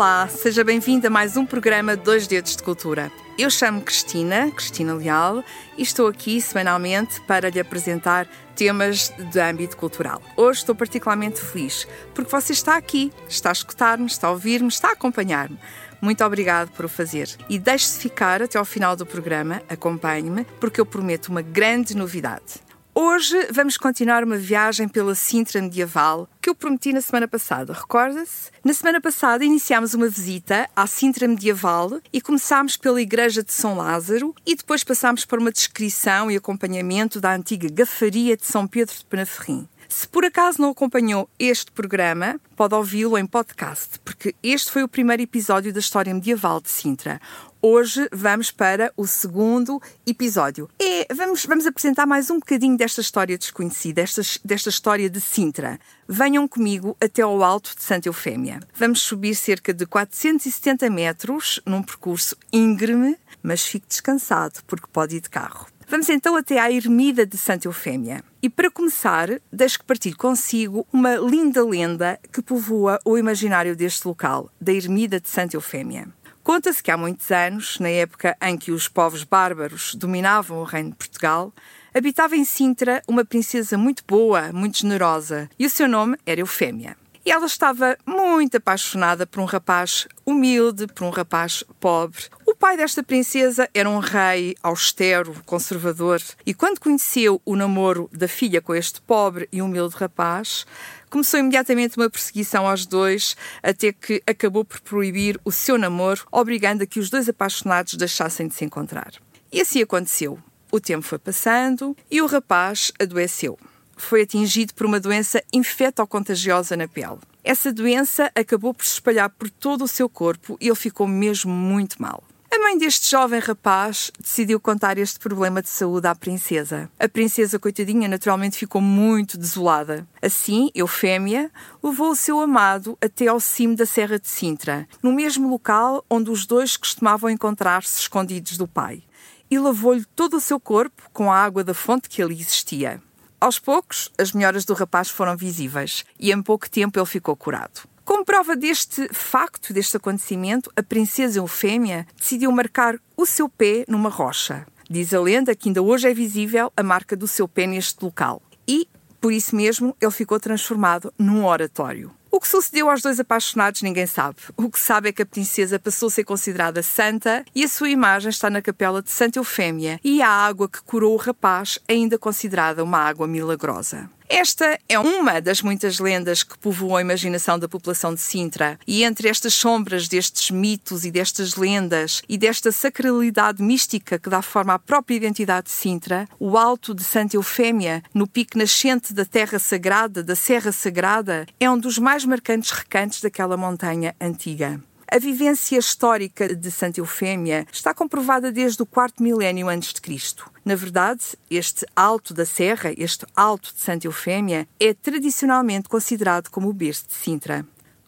Olá, seja bem-vindo a mais um programa Dois Dedos de Cultura. Eu chamo Cristina, Cristina Leal, e estou aqui semanalmente para lhe apresentar temas de âmbito cultural. Hoje estou particularmente feliz porque você está aqui, está a escutar-me, está a ouvir-me, está a acompanhar-me. Muito obrigado por o fazer. E deixe-se ficar até ao final do programa, acompanhe-me, porque eu prometo uma grande novidade. Hoje vamos continuar uma viagem pela Sintra medieval que eu prometi na semana passada. Recorda-se? Na semana passada iniciámos uma visita à Sintra medieval e começámos pela Igreja de São Lázaro e depois passámos por uma descrição e acompanhamento da antiga gafaria de São Pedro de Penaferrim. Se por acaso não acompanhou este programa, pode ouvi-lo em podcast, porque este foi o primeiro episódio da história medieval de Sintra. Hoje vamos para o segundo episódio. E vamos, vamos apresentar mais um bocadinho desta história desconhecida, desta, desta história de Sintra. Venham comigo até ao alto de Santa Eufémia. Vamos subir cerca de 470 metros num percurso íngreme, mas fique descansado, porque pode ir de carro. Vamos então até à ermida de Santa Eufémia. E para começar, deixo que partilhe consigo uma linda lenda que povoa o imaginário deste local, da ermida de Santa Eufémia. Conta-se que há muitos anos, na época em que os povos bárbaros dominavam o reino de Portugal, habitava em Sintra uma princesa muito boa, muito generosa, e o seu nome era Eufémia. E ela estava muito apaixonada por um rapaz humilde, por um rapaz pobre. Pai desta princesa era um rei austero, conservador, e quando conheceu o namoro da filha com este pobre e humilde rapaz, começou imediatamente uma perseguição aos dois, até que acabou por proibir o seu namoro, obrigando a que os dois apaixonados deixassem de se encontrar. E assim aconteceu. O tempo foi passando e o rapaz adoeceu foi atingido por uma doença infecto-contagiosa na pele. Essa doença acabou por se espalhar por todo o seu corpo e ele ficou mesmo muito mal. A mãe deste jovem rapaz decidiu contar este problema de saúde à princesa. A princesa, coitadinha, naturalmente ficou muito desolada. Assim, Eufémia levou o seu amado até ao cimo da Serra de Sintra, no mesmo local onde os dois costumavam encontrar-se escondidos do pai, e lavou-lhe todo o seu corpo com a água da fonte que ali existia. Aos poucos, as melhoras do rapaz foram visíveis e em pouco tempo ele ficou curado. Como prova deste facto, deste acontecimento, a princesa Eufémia decidiu marcar o seu pé numa rocha. Diz a lenda que ainda hoje é visível a marca do seu pé neste local. E, por isso mesmo, ele ficou transformado num oratório. O que sucedeu aos dois apaixonados ninguém sabe. O que sabe é que a princesa passou a ser considerada santa e a sua imagem está na capela de Santa Eufémia e a água que curou o rapaz ainda considerada uma água milagrosa. Esta é uma das muitas lendas que povoam a imaginação da população de Sintra, e entre estas sombras destes mitos e destas lendas e desta sacralidade mística que dá forma à própria identidade de Sintra, o Alto de Santa Eufémia, no pico nascente da Terra Sagrada, da Serra Sagrada, é um dos mais marcantes recantos daquela montanha antiga. A vivência histórica de Santa Eufémia está comprovada desde o quarto milénio antes de Cristo. Na verdade, este alto da serra, este alto de Santa Eufémia, é tradicionalmente considerado como o berço de Sintra.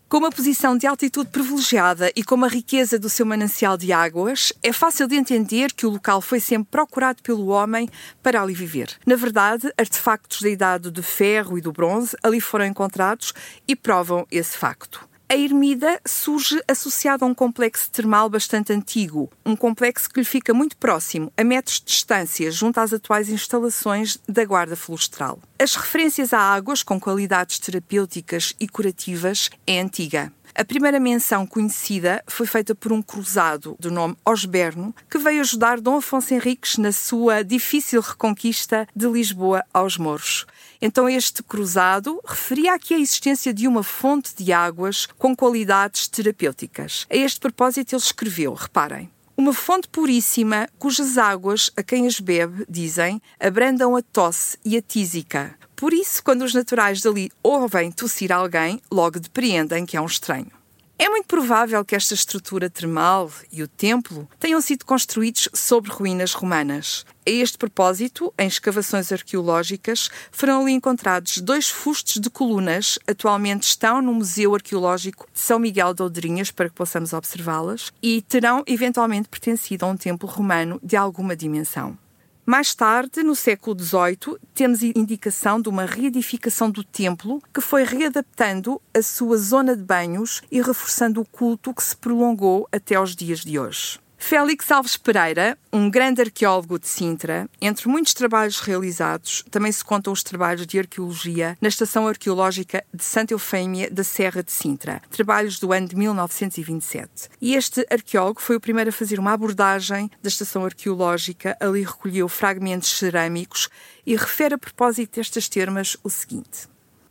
Com uma posição de altitude privilegiada e com a riqueza do seu manancial de águas, é fácil de entender que o local foi sempre procurado pelo homem para ali viver. Na verdade, artefactos da idade do ferro e do bronze ali foram encontrados e provam esse facto. A ermida surge associada a um complexo termal bastante antigo, um complexo que lhe fica muito próximo, a metros de distância, junto às atuais instalações da Guarda Florestal. As referências a águas com qualidades terapêuticas e curativas é antiga. A primeira menção conhecida foi feita por um cruzado do nome Osberno, que veio ajudar Dom Afonso Henriques na sua difícil reconquista de Lisboa aos Mouros. Então, este cruzado referia aqui a existência de uma fonte de águas com qualidades terapêuticas. A este propósito, ele escreveu: reparem. Uma fonte puríssima, cujas águas, a quem as bebe, dizem, abrandam a tosse e a tísica. Por isso, quando os naturais dali ouvem tossir alguém, logo depreendem que é um estranho. É muito provável que esta estrutura termal e o templo tenham sido construídos sobre ruínas romanas. A este propósito, em escavações arqueológicas, foram ali encontrados dois fustos de colunas, atualmente estão no Museu Arqueológico de São Miguel de Oldrinhas para que possamos observá-las, e terão eventualmente pertencido a um templo romano de alguma dimensão. Mais tarde, no século XVIII, temos indicação de uma reedificação do templo que foi readaptando a sua zona de banhos e reforçando o culto que se prolongou até aos dias de hoje. Félix Alves Pereira, um grande arqueólogo de Sintra, entre muitos trabalhos realizados, também se contam os trabalhos de arqueologia na Estação Arqueológica de Santa Eufêmia da Serra de Sintra, trabalhos do ano de 1927. E este arqueólogo foi o primeiro a fazer uma abordagem da Estação Arqueológica, ali recolheu fragmentos cerâmicos e refere a propósito destas termas o seguinte.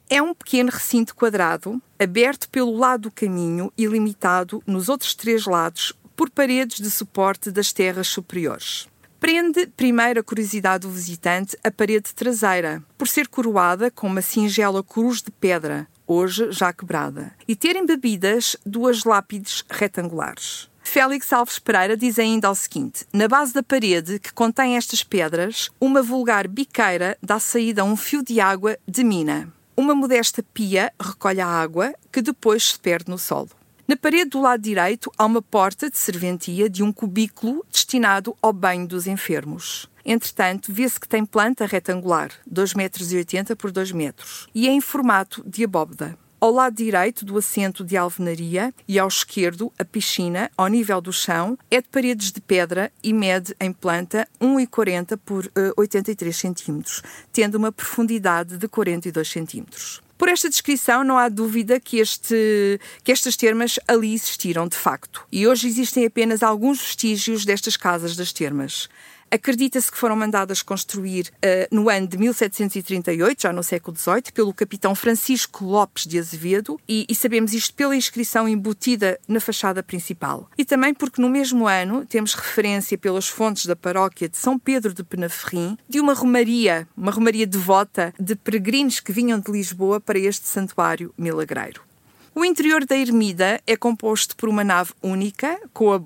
É um pequeno recinto quadrado, aberto pelo lado do caminho e limitado nos outros três lados por paredes de suporte das terras superiores. Prende primeiro a curiosidade do visitante a parede traseira, por ser coroada com uma singela cruz de pedra, hoje já quebrada, e ter embebidas duas lápides retangulares. Félix Alves Pereira diz ainda o seguinte: na base da parede que contém estas pedras, uma vulgar biqueira dá saída a um fio de água de mina. Uma modesta pia recolhe a água que depois se perde no solo. Na parede do lado direito há uma porta de serventia de um cubículo destinado ao banho dos enfermos. Entretanto, vê-se que tem planta retangular, 2,80 metros por 2 metros, e é em formato de abóbeda. Ao lado direito do assento de alvenaria e ao esquerdo, a piscina, ao nível do chão, é de paredes de pedra e mede em planta 1,40 por uh, eh, 83 centímetros, tendo uma profundidade de 42 centímetros. Por esta descrição, não há dúvida que, este, que estas termas ali existiram de facto. E hoje existem apenas alguns vestígios destas casas das termas. Acredita-se que foram mandadas construir uh, no ano de 1738, já no século XVIII, pelo capitão Francisco Lopes de Azevedo, e, e, sabemos isto pela inscrição embutida na fachada principal. E também porque no mesmo ano temos referência pelas fontes da paróquia de São Pedro de Penaferrim de uma romaria, uma romaria devota de peregrinos que vinham de Lisboa para este santuário milagreiro. O interior da ermida é composto por uma nave única, com a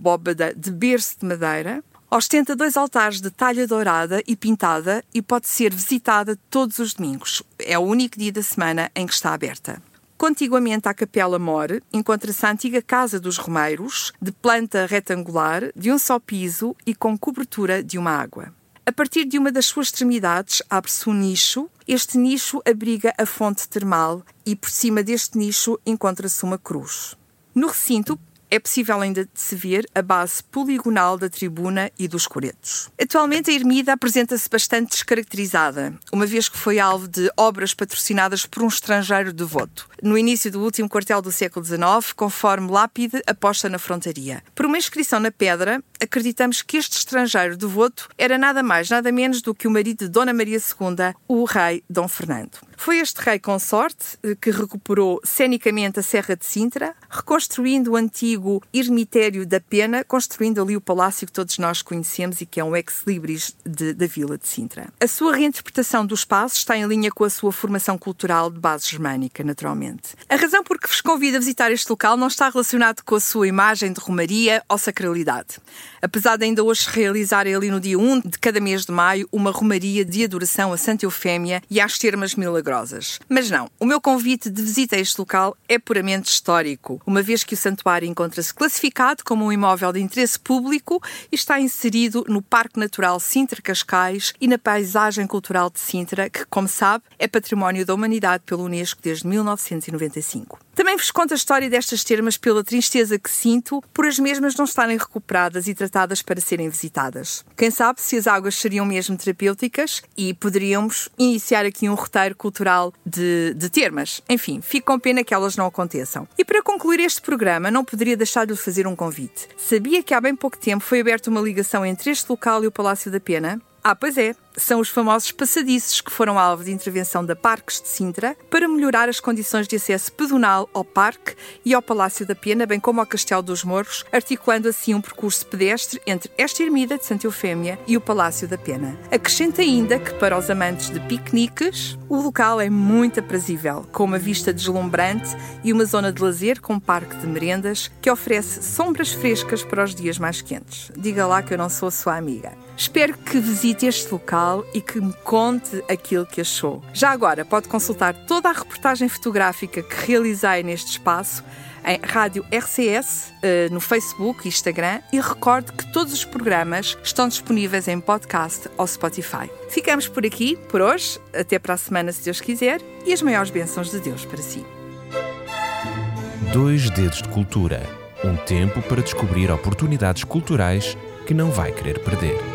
de berço de madeira, Ostenta dois altares de talha dourada e pintada e pode ser visitada todos os domingos. É o único dia da semana em que está aberta. Contiguamente à Capela Mor, encontra-se a antiga Casa dos Romeiros, de planta retangular, de um só piso e com cobertura de uma água. A partir de uma das suas extremidades abre-se um nicho. Este nicho abriga a fonte termal e por cima deste nicho encontra-se uma cruz. No recinto é possível ainda se ver a base poligonal da tribuna e dos coretos. Atualmente a ermida apresenta-se bastante descaracterizada, uma vez que foi alvo de obras patrocinadas por um estrangeiro devoto, no início do último quartel do século XIX, conforme lápide aposta na frontaria. Por uma inscrição na pedra, acreditamos que este estrangeiro devoto era nada mais, nada menos do que o marido de Dona Maria II, o rei Dom Fernando. Foi este rei consorte que recuperou cenicamente a Serra de Sintra, reconstruindo o antigo ermitério da Pena, construindo ali o palácio que todos nós conhecemos e que é um ex-libris da vila de Sintra. A sua reinterpretação do espaço está em linha com a sua formação cultural de base germânica, naturalmente. A razão por que vos convido a visitar este local não está relacionado com a sua imagem de romaria ou sacralidade. Apesar de ainda hoje realizarem ali no dia 1 de cada mês de maio uma romaria de adoração a Santa Eufémia e às termas milagrosas. Mas não, o meu convite de visita a este local é puramente histórico, uma vez que o santuário encontra-se classificado como um imóvel de interesse público e está inserido no Parque Natural Sintra Cascais e na paisagem cultural de Sintra, que, como sabe, é património da humanidade pela Unesco desde 1995. Também vos conto a história destas termas pela tristeza que sinto por as mesmas não estarem recuperadas e tratadas para serem visitadas. Quem sabe se as águas seriam mesmo terapêuticas e poderíamos iniciar aqui um roteiro cultural de, de termas. Enfim, fico com pena que elas não aconteçam. E para concluir este programa, não poderia deixar de lhe fazer um convite. Sabia que há bem pouco tempo foi aberta uma ligação entre este local e o Palácio da Pena? Ah, pois é. São os famosos passadiços que foram alvo de intervenção da Parques de Sintra para melhorar as condições de acesso pedonal ao parque e ao Palácio da Pena, bem como ao Castelo dos Morros, articulando assim um percurso pedestre entre esta ermida de Santa Eufémia e o Palácio da Pena. Acrescenta ainda que para os amantes de piqueniques, o local é muito aprazível, com uma vista deslumbrante e uma zona de lazer com um parque de merendas que oferece sombras frescas para os dias mais quentes. Diga lá que eu não sou a sua amiga. Espero que visite este local e que me conte aquilo que achou. Já agora pode consultar toda a reportagem fotográfica que realizei neste espaço em Rádio RCS, eh, no Facebook e Instagram e recorde que todos os programas estão disponíveis em podcast ou Spotify. Ficamos por aqui, por hoje, até para a semana, se Deus quiser, e as maiores bênçãos de Deus para si. Dois Dedos de Cultura um tempo para descobrir oportunidades culturais que não vai querer perder.